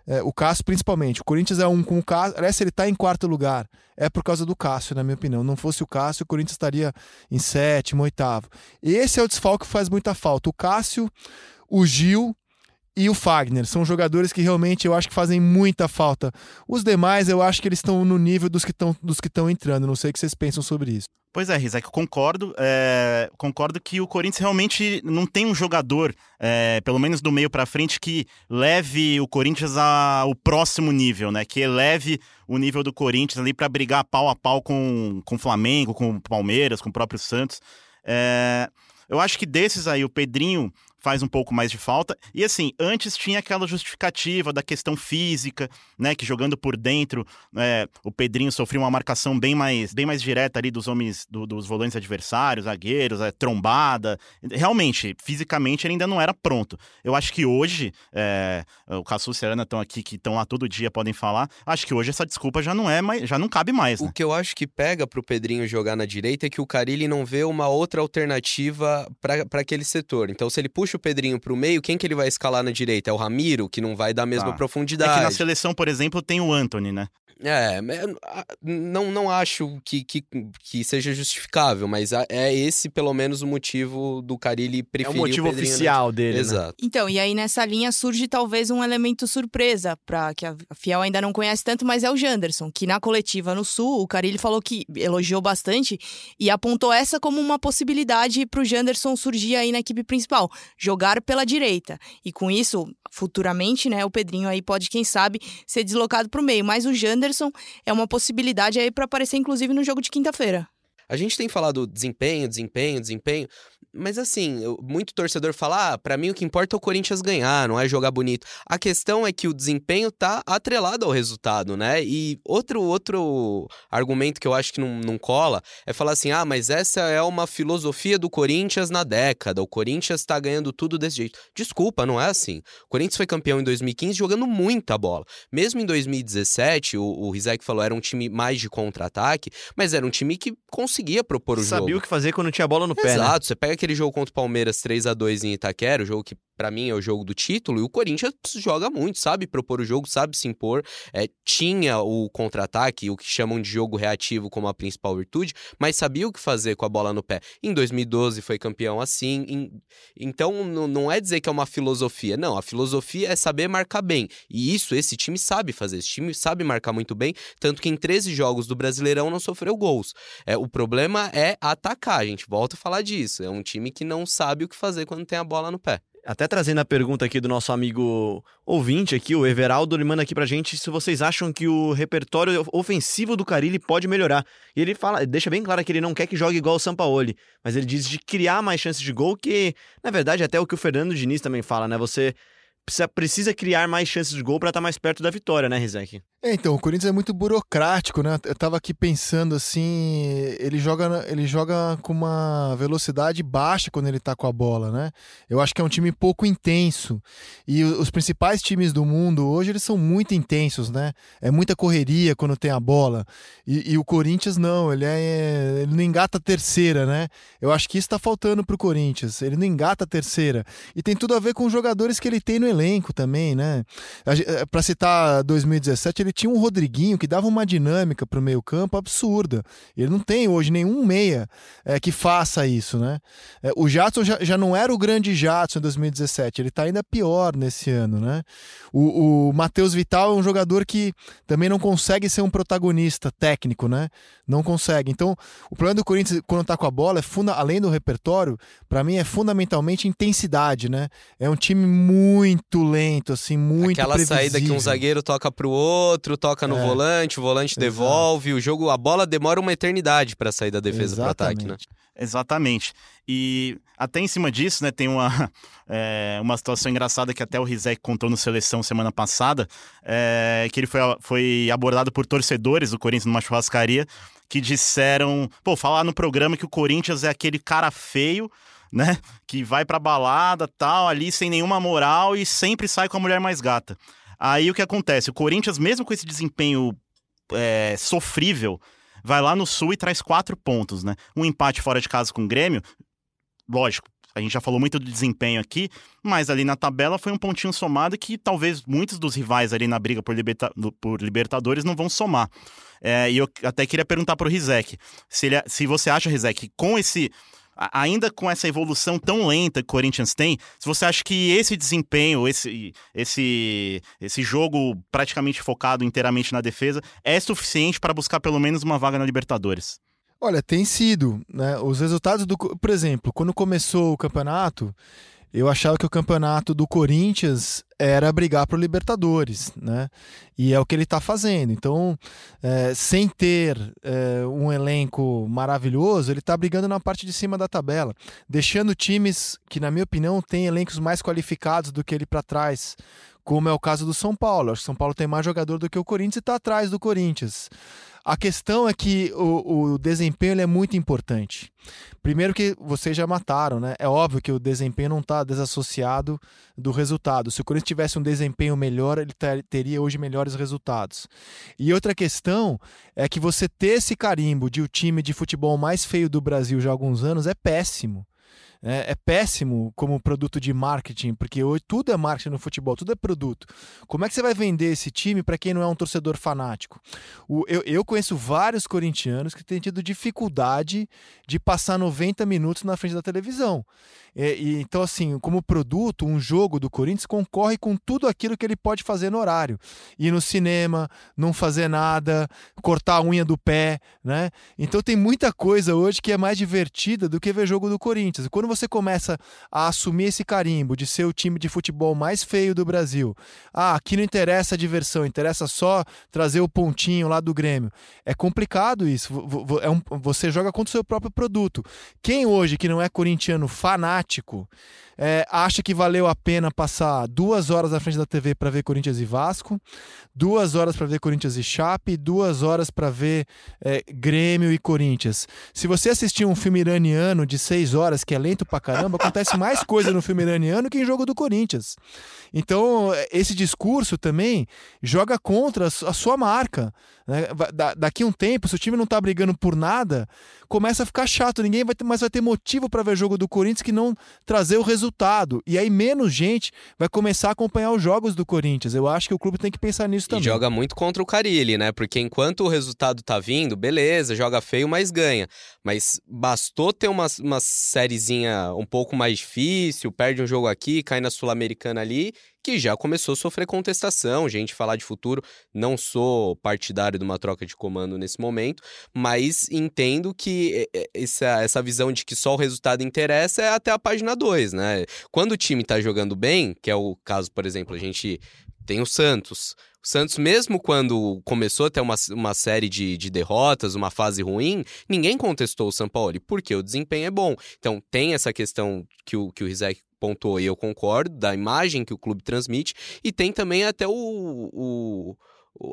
É, o Cássio principalmente. O Corinthians é um com o Cássio. Aliás, ele está em quarto lugar. É por causa do Cássio, na minha opinião. Não fosse o Cássio, o Corinthians estaria em sétimo, oitavo. Esse é o desfalque que faz muita falta. O Cássio, o Gil e o Fagner. São jogadores que realmente eu acho que fazem muita falta. Os demais, eu acho que eles estão no nível dos que estão dos que estão entrando. Não sei o que vocês pensam sobre isso. Pois é, Rizek, eu concordo. É, concordo que o Corinthians realmente não tem um jogador, é, pelo menos do meio para frente, que leve o Corinthians ao próximo nível, né? Que eleve o nível do Corinthians ali para brigar pau a pau com, com o Flamengo, com o Palmeiras, com o próprio Santos. É, eu acho que desses aí, o Pedrinho faz um pouco mais de falta. E assim, antes tinha aquela justificativa da questão física, né? Que jogando por dentro, é, o Pedrinho sofreu uma marcação bem mais, bem mais direta ali dos homens, do, dos volantes adversários, zagueiros, é, trombada. Realmente, fisicamente ele ainda não era pronto. Eu acho que hoje, é, o Cassu e a Serena estão aqui, que estão lá todo dia, podem falar. Acho que hoje essa desculpa já não é mais, já não cabe mais. Né? O que eu acho que pega pro Pedrinho jogar na direita é que o Carilli não vê uma outra alternativa para aquele setor. Então, se ele puxa o Pedrinho pro meio, quem que ele vai escalar na direita? É o Ramiro, que não vai dar a mesma tá. profundidade. É que na seleção, por exemplo, tem o Anthony, né? É, não, não acho que, que, que seja justificável, mas é esse pelo menos o motivo do Carilli preferir É o motivo o oficial né? dele, Exato. Né? Então, e aí nessa linha surge talvez um elemento surpresa, para que a Fiel ainda não conhece tanto, mas é o Janderson, que na coletiva no Sul, o Carilli falou que elogiou bastante e apontou essa como uma possibilidade para o Janderson surgir aí na equipe principal, jogar pela direita. E com isso, futuramente, né, o Pedrinho aí pode, quem sabe, ser deslocado para o meio, mas o Janderson Anderson é uma possibilidade aí para aparecer, inclusive, no jogo de quinta-feira. A gente tem falado desempenho, desempenho, desempenho, mas assim, muito torcedor fala: ah, pra mim o que importa é o Corinthians ganhar, não é jogar bonito. A questão é que o desempenho tá atrelado ao resultado, né? E outro, outro argumento que eu acho que não, não cola é falar assim: ah, mas essa é uma filosofia do Corinthians na década. O Corinthians tá ganhando tudo desse jeito. Desculpa, não é assim. O Corinthians foi campeão em 2015 jogando muita bola. Mesmo em 2017, o, o Rizek falou era um time mais de contra-ataque, mas era um time que conseguia propor o Sabia jogo. Sabia o que fazer quando tinha bola no pé. Exato, né? você pega aquele jogo contra o Palmeiras 3 a 2 em Itaquera, o jogo que para mim é o jogo do título, e o Corinthians joga muito, sabe propor o jogo, sabe se impor. É, tinha o contra-ataque, o que chamam de jogo reativo como a principal virtude, mas sabia o que fazer com a bola no pé. Em 2012 foi campeão assim. Em... Então não é dizer que é uma filosofia, não. A filosofia é saber marcar bem. E isso esse time sabe fazer. Esse time sabe marcar muito bem, tanto que em 13 jogos do Brasileirão não sofreu gols. É, o problema é atacar, a gente volta a falar disso. É um time que não sabe o que fazer quando tem a bola no pé. Até trazendo a pergunta aqui do nosso amigo ouvinte aqui, o Everaldo, ele manda aqui pra gente se vocês acham que o repertório ofensivo do Carilli pode melhorar. E ele fala, deixa bem claro que ele não quer que jogue igual o Sampaoli, mas ele diz de criar mais chances de gol, que na verdade até o que o Fernando Diniz também fala, né? Você precisa, precisa criar mais chances de gol para estar tá mais perto da vitória, né, Rizek? É, então, o Corinthians é muito burocrático, né? Eu tava aqui pensando assim, ele joga, ele joga com uma velocidade baixa quando ele tá com a bola, né? Eu acho que é um time pouco intenso. E os principais times do mundo hoje, eles são muito intensos, né? É muita correria quando tem a bola. E, e o Corinthians não, ele é ele não engata a terceira, né? Eu acho que isso tá faltando pro Corinthians. Ele não engata a terceira. E tem tudo a ver com os jogadores que ele tem no elenco também, né? Eh, Para citar 2017, ele tinha um Rodriguinho que dava uma dinâmica para o meio-campo absurda. Ele não tem hoje nenhum meia é, que faça isso, né? É, o Jadson já, já não era o grande Jadson em 2017, ele está ainda pior nesse ano, né? O, o Matheus Vital é um jogador que também não consegue ser um protagonista técnico, né? Não consegue. Então, o problema do Corinthians quando está com a bola é funda, além do repertório, para mim é fundamentalmente intensidade, né? É um time muito lento, assim, muito Aquela previsível. saída que um zagueiro toca pro outro, toca no É. volante, o volante Exato. devolve, o jogo, a bola demora uma eternidade para sair da defesa pro ataque, né? Exatamente. Exatamente. E até em cima disso, né, tem uma, é, uma situação engraçada que até o Rizek contou no Seleção semana passada, é, que ele foi, foi abordado por torcedores do Corinthians numa churrascaria, que disseram, pô, falar no programa que o Corinthians é aquele cara feio, né, que vai pra balada, tal, ali sem nenhuma moral e sempre sai com a mulher mais gata. Aí o que acontece? O Corinthians, mesmo com esse desempenho é, sofrível, vai lá no Sul e traz quatro pontos, né? Um empate fora de casa com o Grêmio, lógico, a gente já falou muito do desempenho aqui, mas ali na tabela foi um pontinho somado que talvez muitos dos rivais ali na briga por, liberta- por Libertadores não vão somar. É, e eu até queria perguntar pro Rizek, se, ele- se você acha, Rizek, com esse ainda com essa evolução tão lenta que o Corinthians tem, se você acha que esse desempenho, esse, esse, esse jogo praticamente focado inteiramente na defesa, é suficiente para buscar pelo menos uma vaga na Libertadores? Olha, tem sido, né? Os resultados do, por exemplo, quando começou o campeonato, eu achava que o campeonato do Corinthians era brigar para o Libertadores, né? E é o que ele está fazendo. Então, é, sem ter é, um elenco maravilhoso, ele está brigando na parte de cima da tabela, deixando times que, na minha opinião, têm elencos mais qualificados do que ele para trás, como é o caso do São Paulo. Acho que o São Paulo tem mais jogador do que o Corinthians e está atrás do Corinthians. A questão é que o, o desempenho é muito importante. Primeiro que vocês já mataram, né? É óbvio que o desempenho não está desassociado do resultado. Se o Corinthians tivesse um desempenho melhor, ele ter- teria hoje melhores resultados. E outra questão é que você ter esse carimbo de o time de futebol mais feio do Brasil já há alguns anos é péssimo. É, é péssimo como produto de marketing, porque hoje tudo é marketing no futebol, tudo é produto. Como é que você vai vender esse time para quem não é um torcedor fanático? O- eu, eu conheço vários corintianos que têm tido dificuldade de passar 90 minutos na frente da televisão. É, e, então, assim, como produto, um jogo do Corinthians concorre com tudo aquilo que ele pode fazer no horário. Ir no cinema, não fazer nada, cortar a unha do pé, né? Então tem muita coisa hoje que é mais divertida do que ver jogo do Corinthians. E Quando você começa a assumir esse carimbo de ser o time de futebol mais feio do Brasil, ah, aqui não interessa a diversão, interessa só trazer o pontinho lá do Grêmio. É complicado isso. É um- você joga contra o seu próprio produto. Quem hoje que não é corintiano fanático é, acha que valeu a pena passar duas horas na frente da TV para ver Corinthians e Vasco, duas horas para ver Corinthians e Chape, duas horas para ver é, Grêmio e Corinthians. Se você assistir um filme iraniano de seis horas, que é lento pra caramba, acontece mais coisa no filme iraniano que em jogo do Corinthians. Então, esse discurso também joga contra a su- a sua marca. né? Da- daqui um tempo, se o time não tá brigando por nada, começa a ficar chato. Ninguém vai ter, mais vai ter motivo para ver jogo do Corinthians que não trazer o resultado resultado. E aí menos gente vai começar a acompanhar os jogos do Corinthians. Eu acho que o clube tem que pensar nisso também. E joga muito contra o Carilli, né? Porque enquanto o resultado tá vindo, beleza, joga feio, mas ganha. Mas bastou ter uma, uma sériezinha um pouco mais difícil, perde um jogo aqui, cai na Sul-Americana ali que já começou a sofrer contestação, gente falar de futuro. Não sou partidário de uma troca de comando nesse momento, mas entendo que essa, essa visão de que só o resultado interessa é até a página 2, né? Quando o time tá jogando bem, que é o caso, por exemplo, a gente tem o Santos. O Santos, mesmo quando começou a ter uma, uma série de, de derrotas, uma fase ruim, ninguém contestou o São Paulo, porque o desempenho é bom. Então, tem essa questão que o, que o Rizek pontuou e eu concordo, da imagem que o clube transmite, e tem também até o, o,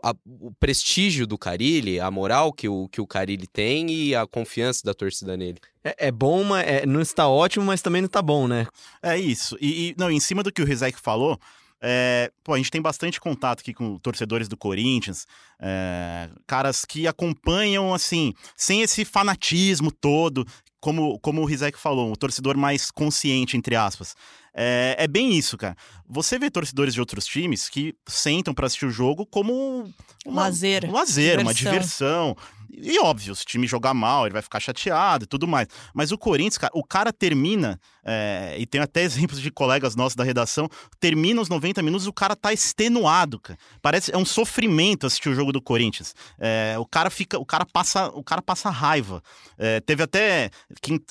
a, o prestígio do Carilli, a moral que o, que o Carilli tem e a confiança da torcida nele. É, é bom, mas é, não está ótimo, mas também não está bom, né? É isso. E, e não, em cima do que o Rizek falou, é, pô, a gente tem bastante contato aqui com torcedores do Corinthians, é, caras que acompanham, assim, sem esse fanatismo todo, como, como o Rizek falou, um torcedor mais consciente, entre aspas. É, é, bem isso, cara. Você vê torcedores de outros times que sentam para assistir o jogo como uma, lazer, um lazer, diversão. uma diversão. E óbvio, se o time jogar mal, ele vai ficar chateado e tudo mais. Mas o Corinthians, cara, o cara termina, é, e tem até exemplos de colegas nossos da redação, termina os 90 minutos o cara tá extenuado, cara. Parece, é um sofrimento assistir o jogo do Corinthians. É, o cara fica, o cara passa, o cara passa raiva. É, teve até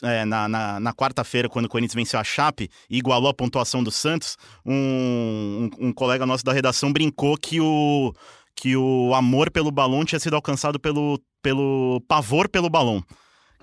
é, na, na, na quarta-feira, quando o Corinthians venceu a Chape e igualou a pontuação do Santos, um, um, um colega nosso da redação brincou que o que o amor pelo balão tinha sido alcançado pelo, pelo pavor pelo balão.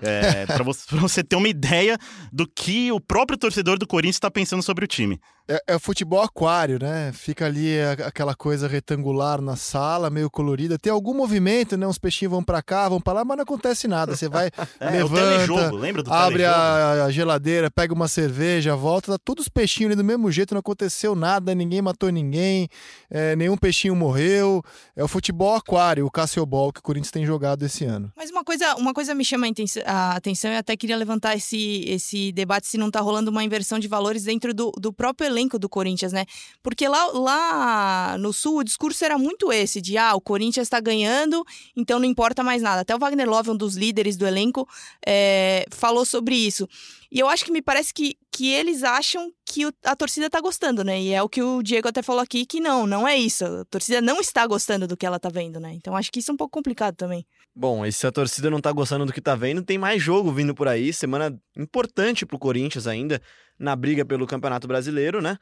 É, para você, você, ter uma ideia do que o próprio torcedor do Corinthians está pensando sobre o time. É, é futebol aquário, né? Fica ali aquela coisa retangular na sala, meio colorida. Tem algum movimento, né? Uns peixinhos vão para cá, vão para lá, mas não acontece nada. Você vai, é, levanta, lembra do abre a, a, geladeira, pega uma cerveja, volta, tá todos os peixinhos ali do mesmo jeito, não aconteceu nada, ninguém matou ninguém, é, nenhum peixinho morreu. É o futebol aquário, o Cassiobol que o Corinthians tem jogado esse ano. Mas uma coisa, uma coisa me chama a atenção e até queria levantar esse, esse debate se não tá rolando uma inversão de valores dentro do, do próprio elenco elenco do Corinthians, né? Porque lá, lá no Sul o discurso era muito esse, de ah, o Corinthians está ganhando, então não importa mais nada. Até o Wagner Love, um dos líderes do elenco, é, falou sobre isso. E eu acho que me parece que, que eles acham que o, a torcida tá gostando, né? E é o que o Diego até falou aqui, que não, não é isso. A torcida não está gostando do que ela tá vendo, né? Então acho que isso é um pouco complicado também. Bom, e se a torcida não tá gostando do que tá vendo, tem mais jogo vindo por aí. Semana importante pro Corinthians ainda, na briga pelo Campeonato Brasileiro, né?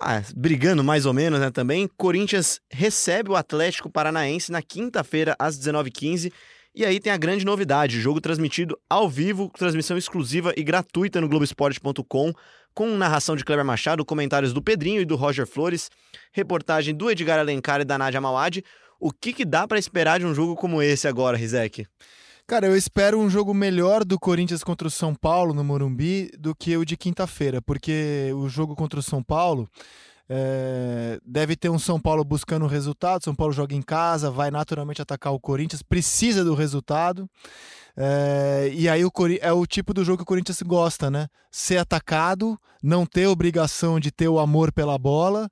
Ah, brigando mais ou menos, né? Também. Corinthians recebe o Atlético Paranaense na quinta-feira, às 19h15. E aí tem a grande novidade: jogo transmitido ao vivo, transmissão exclusiva e gratuita no Globoesporte.com, com narração de Kleber Machado, comentários do Pedrinho e do Roger Flores, reportagem do Edgar Alencar e da Nádia Mawad. O que, que dá para esperar de um jogo como esse agora, Rizek? Cara, eu espero um jogo melhor do Corinthians contra o São Paulo no Morumbi do que o de quinta-feira, porque o jogo contra o São Paulo é, deve ter um São Paulo buscando o resultado. São Paulo joga em casa, vai naturalmente atacar o Corinthians, precisa do resultado. É, e aí o, é o tipo do jogo que o Corinthians gosta, né? Ser atacado, não ter obrigação de ter o amor pela bola,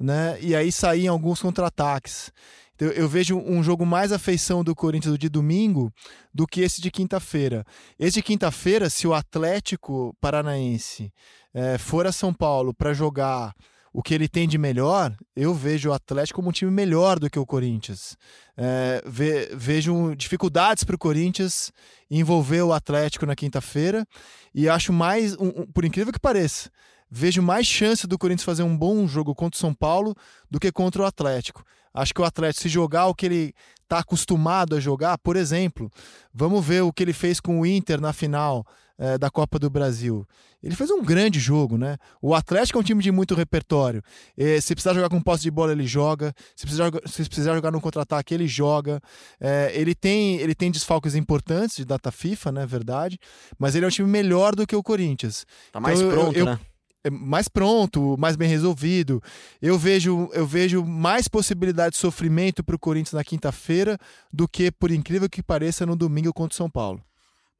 né? E aí sair em alguns contra-ataques. Eu, eu, vejo um jogo mais afeição do Corinthians de domingo do que esse de quinta-feira. Esse de quinta-feira, se o Atlético Paranaense é, for a São Paulo para jogar o que ele tem de melhor, eu vejo o Atlético como um time melhor do que o Corinthians. É, ve, vejo dificuldades para o Corinthians envolver o Atlético na quinta-feira e acho mais, um, um, por incrível que pareça, vejo mais chance do Corinthians fazer um bom jogo contra o São Paulo do que contra o Atlético. Acho que o Atlético, se jogar o que ele está acostumado a jogar, por exemplo, vamos ver o que ele fez com o Inter na final é, da Copa do Brasil. Ele fez um grande jogo, né? O Atlético é um time de muito repertório. E, se precisar jogar com posse de bola, ele joga. Se precisar, se precisar jogar no contra-ataque, ele joga. É, ele, tem, ele tem desfalques importantes de data FIFA, né? Verdade. Mas ele é um time melhor do que o Corinthians. Tá mais então, pronto, eu, eu, né? É mais pronto, mais bem resolvido. Eu vejo, eu vejo mais possibilidade de sofrimento para o Corinthians na quinta-feira do que, por incrível que pareça, no domingo contra o São Paulo.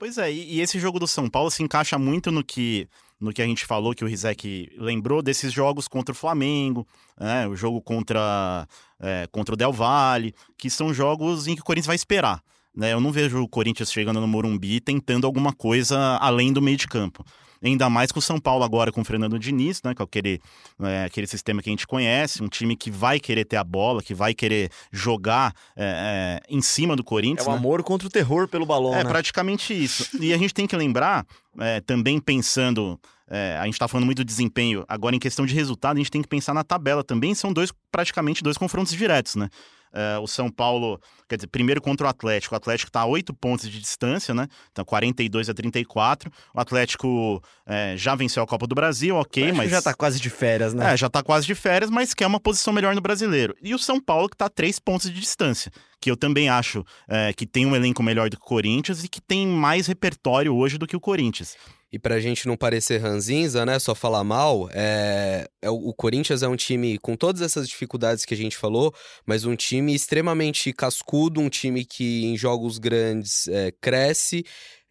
Pois é, e, esse jogo do São Paulo se encaixa muito no que no que a gente falou, que o Rizek lembrou desses jogos contra o Flamengo, né, o jogo contra, é, contra o Del Valle, que são jogos em que o Corinthians vai esperar. Né? Eu não vejo o Corinthians chegando no Morumbi tentando alguma coisa além do meio de campo. Ainda mais com o São Paulo agora com o Fernando Diniz, né? Que é aquele, é, aquele sistema que a gente conhece, um time que vai querer ter a bola, que vai querer jogar é, é, em cima do Corinthians. É o né? amor contra o terror pelo balão, É né? praticamente isso. E a gente tem que lembrar, é, também pensando. é, a gente está falando muito do desempenho. Agora, em questão de resultado, a gente tem que pensar na tabela também. São dois, praticamente dois confrontos diretos, né? É, o São Paulo, quer dizer, primeiro contra o Atlético. O Atlético está a 8 pontos de distância, né? Então, 42 a 34. O Atlético é, já venceu a Copa do Brasil, ok, mas. já tá quase de férias, né? É, já tá quase de férias, mas quer uma posição melhor no brasileiro. E o São Paulo, que tá a três pontos de distância. Que eu também acho é, que tem um elenco melhor do que o Corinthians e que tem mais repertório hoje do que o Corinthians. E pra gente não parecer ranzinza, né, só falar mal, é, é o Corinthians é um time com todas essas dificuldades que a gente falou, mas um time extremamente cascudo, um time que em jogos grandes é, cresce.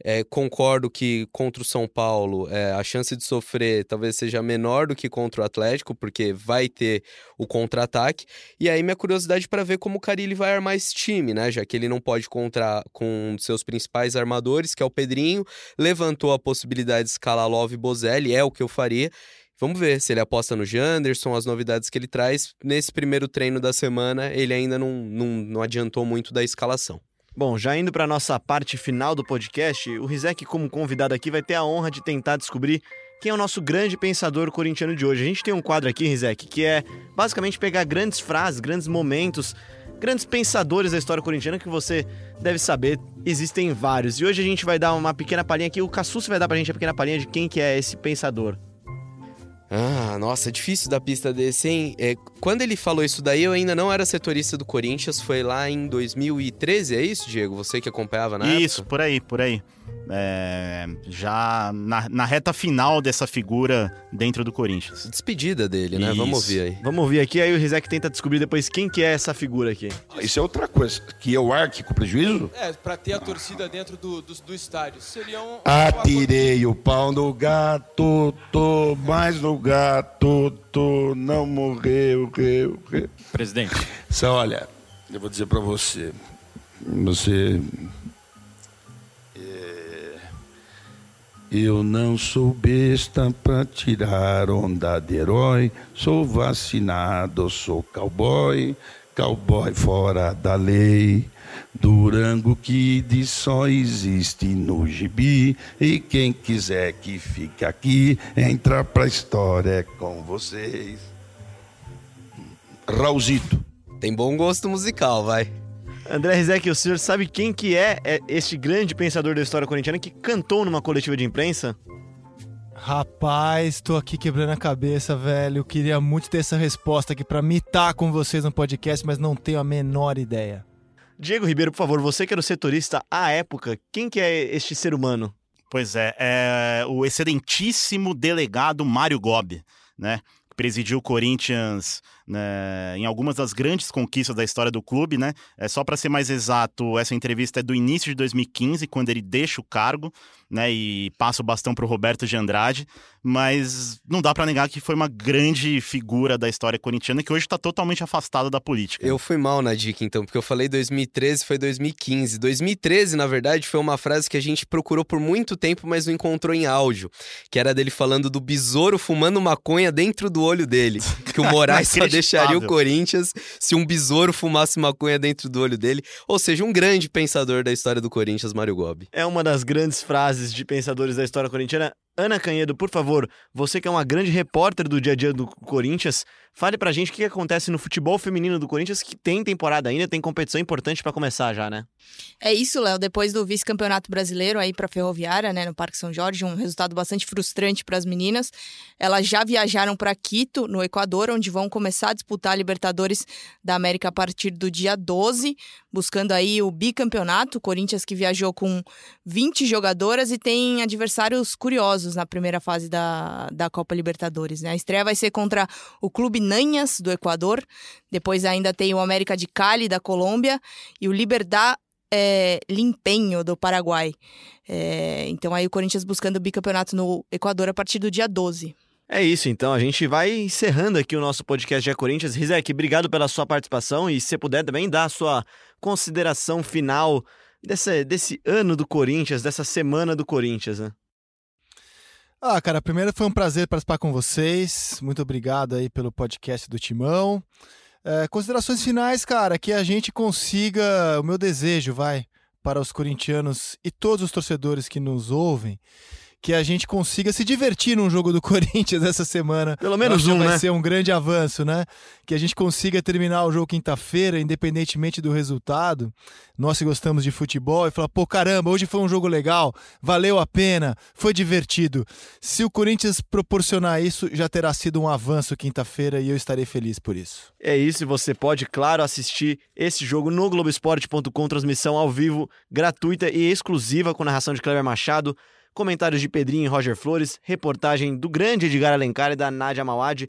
É, concordo que contra o São Paulo é, a chance de sofrer talvez seja menor do que contra o Atlético, porque vai ter o contra-ataque. E aí minha curiosidade para ver como o Carilli vai armar esse time, né? Já que ele não pode contar com seus principais armadores, que é o Pedrinho, levantou a possibilidade de escalar Love e Bozelli, é o que eu faria. Vamos ver se ele aposta no Janderson, as novidades que ele traz. Nesse primeiro treino da semana, ele ainda não, não, não adiantou muito da escalação. Bom, já indo para nossa parte final do podcast, o Rizek, como convidado aqui, vai ter a honra de tentar descobrir quem é o nosso grande pensador corintiano de hoje. A gente tem um quadro aqui, Rizek, que é basicamente pegar grandes frases, grandes momentos, grandes pensadores da história corintiana que você deve saber, existem vários. E hoje a gente vai dar uma pequena palhinha aqui, o Cassus vai dar pra gente a pequena palhinha de quem que é esse pensador. Ah, nossa, é difícil da pista desse, hein? É, quando ele falou isso daí, eu ainda não era setorista do Corinthians, foi lá em 2013, é isso, Diego? Você que acompanhava na Isso, por aí, por aí. É, já na, na reta final dessa figura dentro do Corinthians. Despedida dele, né? Vamos Isso. ouvir aí. Vamos ouvir aqui, aí o Rizek tenta descobrir depois quem que é essa figura aqui. Isso é outra coisa. Que eu arque com prejuízo? É, pra ter a torcida dentro do, do, do estádio. Seria um. Atirei o pau no gato, tô mais no gato, tô, não morreu, reu, reu. Presidente, Só olha, eu vou dizer pra você. Você. é, Eu não sou besta pra tirar onda de herói. Sou vacinado, sou cowboy, cowboy fora da lei. Durango Kid só existe no gibi. E quem quiser que fique aqui, entra pra história com vocês. Raulzito. Tem bom gosto musical, vai. André Rizek, o senhor sabe quem que é é este grande pensador da história corintiana que cantou numa coletiva de imprensa? Rapaz, tô aqui quebrando a cabeça, velho. Eu queria muito ter essa resposta aqui pra mitar com vocês no podcast, mas não tenho a menor ideia. Diego Ribeiro, por favor, você que era o setorista à época, quem que é este ser humano? Pois é, é o excelentíssimo delegado Mário Gobi, né? que Presidiu o Corinthians né, em algumas das grandes conquistas da história do clube, né? É, só para ser mais exato, essa entrevista é do início de 2015, quando ele deixa o cargo, né? E passa o bastão para o Roberto de Andrade. Mas não dá para negar que foi uma grande figura da história corintiana que hoje está totalmente afastada da política. Eu fui mal na dica, então, porque eu falei 2013, foi 2015. 2013, na verdade, foi uma frase que a gente procurou por muito tempo, mas não encontrou em áudio. Que era dele falando do besouro fumando maconha dentro do olho dele. Que o Moraes só deixaria o. Corinthians se um besouro fumasse maconha dentro do olho dele. Ou seja, um grande pensador da história do Corinthians, Mário Gobi. É uma das grandes frases de pensadores da história corintiana. Ana Canhedo, por favor, você que é uma grande repórter do dia a dia do Corinthians, fale pra gente o que acontece no futebol feminino do Corinthians, que tem temporada ainda, tem competição importante pra começar já, né? É isso, Léo. Depois do vice-campeonato brasileiro aí para Ferroviária, né, no Parque São Jorge, um resultado bastante frustrante para as meninas. Elas já viajaram para Quito, no Equador, onde vão começar a disputar a Libertadores da América a partir do dia 12, buscando aí o bicampeonato. O Corinthians que viajou com 20 jogadoras e tem adversários curiosos na primeira fase da, da Copa Libertadores. Né? A estreia vai ser contra o Clube Nanhas, do Equador. Depois ainda tem o América de Cali, da Colômbia, e o Liberdad é, Limpenho, do Paraguai. É, então aí o Corinthians buscando o bicampeonato no Equador a partir do dia 12. É isso, então. A gente vai encerrando aqui o nosso podcast de Corinthians. Rizek, obrigado pela sua participação e se puder também dar a sua consideração final desse, desse ano do Corinthians, dessa semana do Corinthians, né? Ah, cara, primeiro foi um prazer participar com vocês. Muito obrigado aí pelo podcast do Timão. É, considerações finais, cara, que a gente consiga, o meu desejo, vai, para os corintianos e todos os torcedores que nos ouvem, que a gente consiga se divertir num jogo do Corinthians essa semana. Pelo menos um, vai né? ser um grande avanço, né? Que a gente consiga terminar o jogo quinta-feira, independentemente do resultado. Nós que gostamos de futebol e falar, pô, caramba, hoje foi um jogo legal, valeu a pena, foi divertido. Se o Corinthians proporcionar isso, já terá sido um avanço quinta-feira e eu estarei feliz por isso. É isso, e você pode, claro, assistir esse jogo no Globoesporte.com, transmissão ao vivo, gratuita e exclusiva com narração de Kleber Machado comentários de Pedrinho e Roger Flores, reportagem do grande Edgar Alencar e da Nádia Mawad.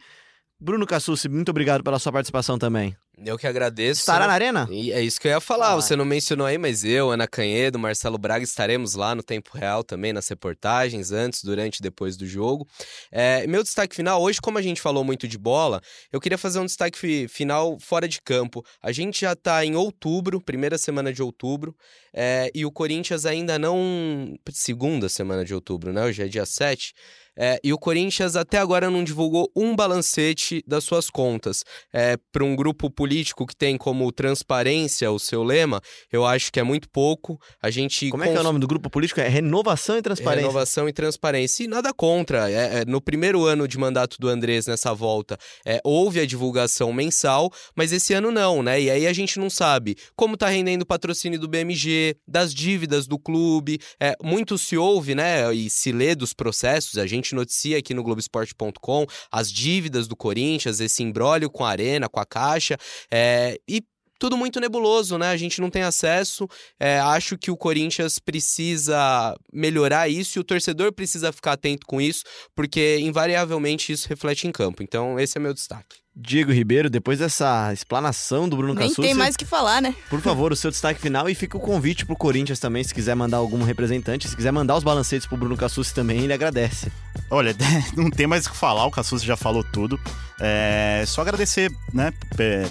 Bruno Cassucci, muito obrigado pela sua participação também. Eu que agradeço. Estará na arena? E é isso que eu ia falar. Ah. Você não mencionou aí, mas eu, Ana Canhedo, Marcelo Braga estaremos lá no tempo real também nas reportagens, antes, durante e depois do jogo. É, meu destaque final, hoje, como a gente falou muito de bola, eu queria fazer um destaque fi final fora de campo. A gente já está em outubro, primeira semana de outubro, é, e o Corinthians ainda não. Segunda semana de outubro, né? Hoje é dia 7. É, e o Corinthians até agora não divulgou um balancete das suas contas. É, Para um grupo político que tem como transparência o seu lema, eu acho que é muito pouco. A gente como cons... é que é o nome do grupo político? É Renovação e Transparência. Renovação e Transparência. E nada contra. É, é no primeiro ano de mandato do Andrés nessa volta, é, houve a divulgação mensal, mas esse ano não, né? E aí a gente não sabe como está rendendo o patrocínio do BMG, das dívidas do clube. É, muito se ouve, né? E se lê dos processos. A gente gente noticia aqui no Globoesporte.com as dívidas do Corinthians, esse imbróglio com a Arena, com a Caixa, é, e tudo muito nebuloso, né? A gente não tem acesso. É, acho que o Corinthians precisa melhorar isso e o torcedor precisa ficar atento com isso, porque invariavelmente isso reflete em campo. Então, esse é meu destaque. Diego Ribeiro, depois dessa explanação do Bruno Nem tem mais o que falar, né? Por favor, o seu destaque final e fica o convite pro Corinthians também, se quiser mandar algum representante, se quiser mandar os balancetes pro Bruno Cassucci também, ele agradece. Olha, não tem mais o que falar, o Cassucci já falou tudo. É só agradecer, né,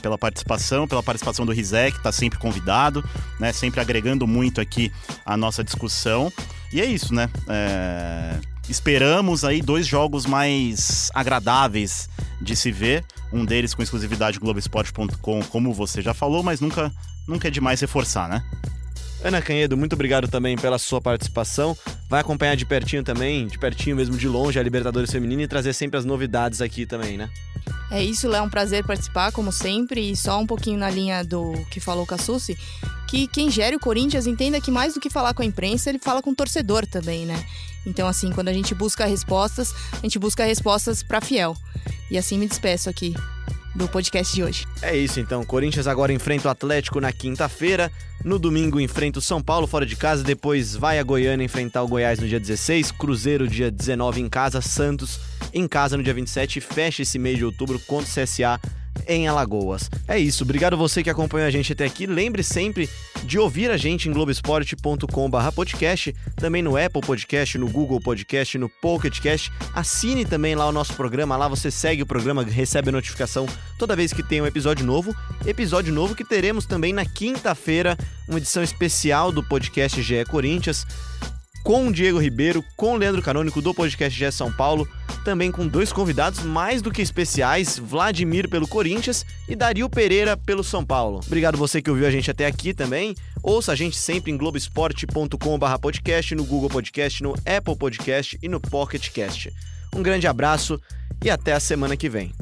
pela participação, pela participação do Rizek, que tá sempre convidado, né, sempre agregando muito aqui a nossa discussão. E é isso, né? É... Esperamos aí dois jogos mais agradáveis de se ver. Um deles com exclusividade Globoesporte.com, como você já falou, mas nunca, nunca é demais reforçar, né? Ana Canhedo, muito obrigado também pela sua participação. Vai acompanhar de pertinho também, de pertinho mesmo, de longe, a Libertadores Feminina e trazer sempre as novidades aqui também, né? É isso, Léo, é um prazer participar, como sempre, e só um pouquinho na linha do que falou o Cassucci, que quem gere o Corinthians entenda que mais do que falar com a imprensa, ele fala com o torcedor também, né? Então, assim, quando a gente busca respostas, a gente busca respostas para fiel. E assim me despeço aqui do podcast de hoje. É isso então. Corinthians agora enfrenta o Atlético na quinta-feira. No domingo enfrenta o São Paulo fora de casa. Depois vai a Goiânia enfrentar o Goiás no dia 16. Cruzeiro dia 19 em casa. Santos em casa no dia 27. Fecha esse mês de outubro contra o CSA em Alagoas. É isso, obrigado você que acompanhou a gente até aqui. Lembre sempre de ouvir a gente em globesport.com/podcast, também no Apple Podcast, no Google Podcast, no Pocket Cast. Assine também lá o nosso programa, lá você segue o programa, recebe notificação toda vez que tem um episódio novo. Episódio novo que teremos também na quinta-feira, uma edição especial do podcast GE Corinthians com o Diego Ribeiro, com o Leandro Canônico do podcast GE São Paulo, também com dois convidados mais do que especiais, Vladimir pelo Corinthians e Dario Pereira pelo São Paulo. Obrigado você que ouviu a gente até aqui também. Ouça a gente sempre em globesport.com/podcast, no Google Podcast, no Apple Podcast e no Pocket Cast. Um grande abraço e até a semana que vem.